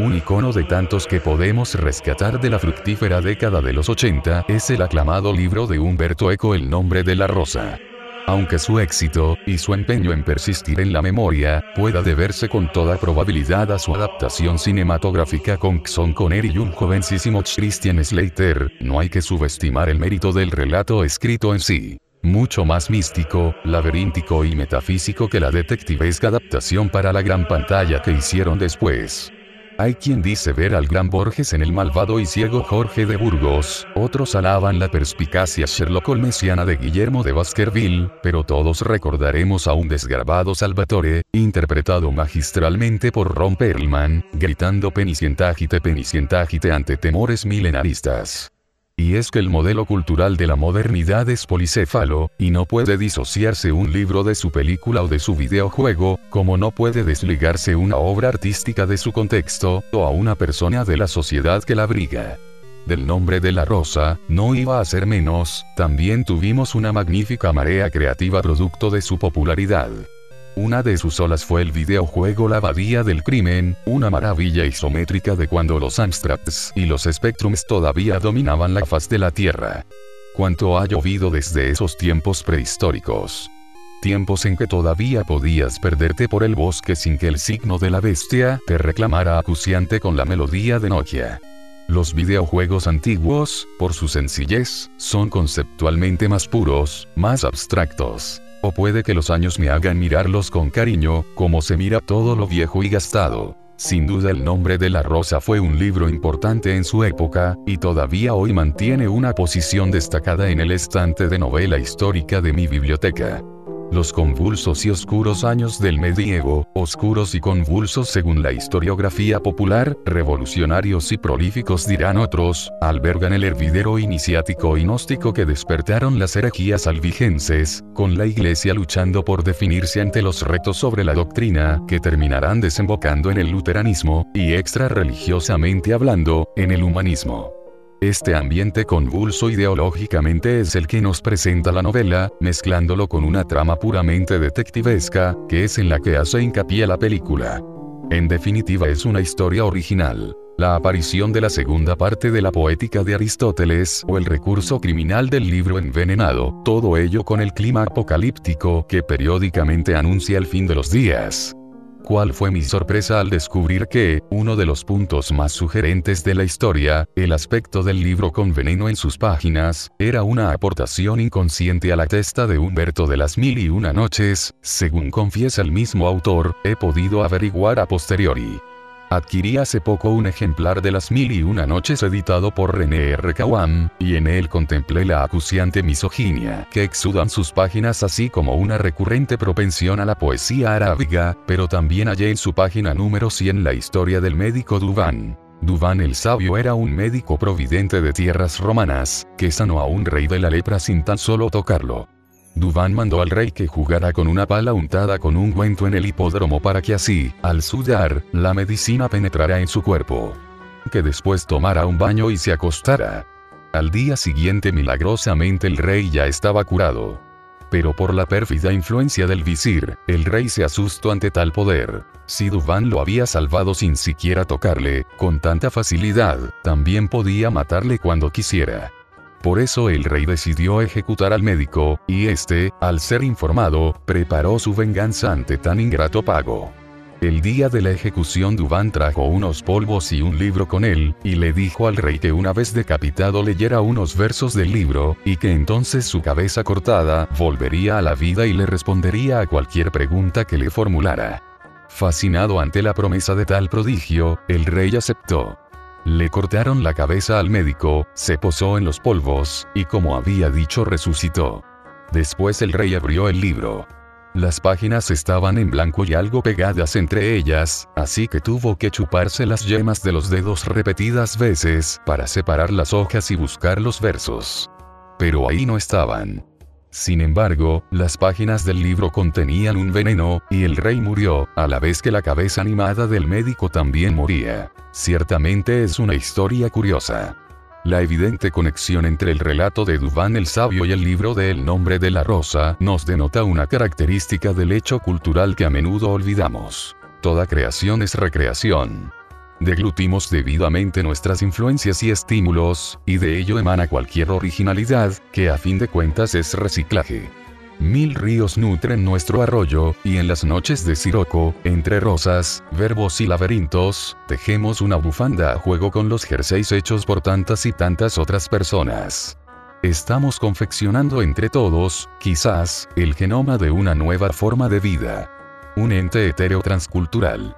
Un icono de tantos que podemos rescatar de la fructífera década de los 80 es el aclamado libro de Humberto Eco El nombre de la rosa. Aunque su éxito, y su empeño en persistir en la memoria, pueda deberse con toda probabilidad a su adaptación cinematográfica con Xon Connery y un jovencísimo Christian Slater, no hay que subestimar el mérito del relato escrito en sí. Mucho más místico, laberíntico y metafísico que la detectivesca adaptación para la gran pantalla que hicieron después. Hay quien dice ver al gran Borges en el malvado y ciego Jorge de Burgos, otros alaban la perspicacia Sherlock Holmesiana de Guillermo de Baskerville, pero todos recordaremos a un desgarbado Salvatore, interpretado magistralmente por Ron Perlman, gritando penicientágite penicientágite ante temores milenaristas. Y es que el modelo cultural de la modernidad es policéfalo, y no puede disociarse un libro de su película o de su videojuego, como no puede desligarse una obra artística de su contexto, o a una persona de la sociedad que la abriga. Del nombre de la rosa, no iba a ser menos, también tuvimos una magnífica marea creativa producto de su popularidad. Una de sus olas fue el videojuego La Abadía del Crimen, una maravilla isométrica de cuando los Amstrads y los Spectrums todavía dominaban la faz de la Tierra. Cuánto ha llovido desde esos tiempos prehistóricos. Tiempos en que todavía podías perderte por el bosque sin que el signo de la bestia te reclamara acuciante con la melodía de Nokia. Los videojuegos antiguos, por su sencillez, son conceptualmente más puros, más abstractos. O puede que los años me hagan mirarlos con cariño, como se mira todo lo viejo y gastado. Sin duda el nombre de la rosa fue un libro importante en su época, y todavía hoy mantiene una posición destacada en el estante de novela histórica de mi biblioteca. Los convulsos y oscuros años del medievo, oscuros y convulsos según la historiografía popular, revolucionarios y prolíficos dirán otros, albergan el hervidero iniciático y gnóstico que despertaron las herejías albigenses, con la iglesia luchando por definirse ante los retos sobre la doctrina, que terminarán desembocando en el luteranismo, y extra religiosamente hablando, en el humanismo. Este ambiente convulso ideológicamente es el que nos presenta la novela, mezclándolo con una trama puramente detectivesca, que es en la que hace hincapié la película. En definitiva es una historia original. La aparición de la segunda parte de la poética de Aristóteles o el recurso criminal del libro envenenado, todo ello con el clima apocalíptico que periódicamente anuncia el fin de los días. ¿Cuál fue mi sorpresa al descubrir que, uno de los puntos más sugerentes de la historia, el aspecto del libro con veneno en sus páginas, era una aportación inconsciente a la testa de Humberto de las Mil y Una Noches, según confiesa el mismo autor, he podido averiguar a posteriori. Adquirí hace poco un ejemplar de Las Mil y Una Noches editado por René R. Kawam, y en él contemplé la acuciante misoginia que exudan sus páginas así como una recurrente propensión a la poesía arábiga, pero también hallé en su página número 100 la historia del médico Duvan. Duvan el sabio era un médico providente de tierras romanas, que sanó a un rey de la lepra sin tan solo tocarlo. Duván mandó al rey que jugara con una pala untada con un guento en el hipódromo para que así, al sudar, la medicina penetrara en su cuerpo. Que después tomara un baño y se acostara. Al día siguiente milagrosamente el rey ya estaba curado. Pero por la pérfida influencia del visir, el rey se asustó ante tal poder. Si Duván lo había salvado sin siquiera tocarle, con tanta facilidad, también podía matarle cuando quisiera. Por eso el rey decidió ejecutar al médico, y este, al ser informado, preparó su venganza ante tan ingrato pago. El día de la ejecución Duván trajo unos polvos y un libro con él, y le dijo al rey que una vez decapitado leyera unos versos del libro, y que entonces su cabeza cortada volvería a la vida y le respondería a cualquier pregunta que le formulara. Fascinado ante la promesa de tal prodigio, el rey aceptó. Le cortaron la cabeza al médico, se posó en los polvos, y como había dicho resucitó. Después el rey abrió el libro. Las páginas estaban en blanco y algo pegadas entre ellas, así que tuvo que chuparse las yemas de los dedos repetidas veces para separar las hojas y buscar los versos. Pero ahí no estaban. Sin embargo, las páginas del libro contenían un veneno, y el rey murió, a la vez que la cabeza animada del médico también moría. Ciertamente es una historia curiosa. La evidente conexión entre el relato de Duván el Sabio y el libro de El nombre de la rosa nos denota una característica del hecho cultural que a menudo olvidamos. Toda creación es recreación. Deglutimos debidamente nuestras influencias y estímulos, y de ello emana cualquier originalidad, que a fin de cuentas es reciclaje. Mil ríos nutren nuestro arroyo, y en las noches de Siroco, entre rosas, verbos y laberintos, tejemos una bufanda a juego con los jerseys hechos por tantas y tantas otras personas. Estamos confeccionando entre todos, quizás, el genoma de una nueva forma de vida. Un ente etéreo transcultural.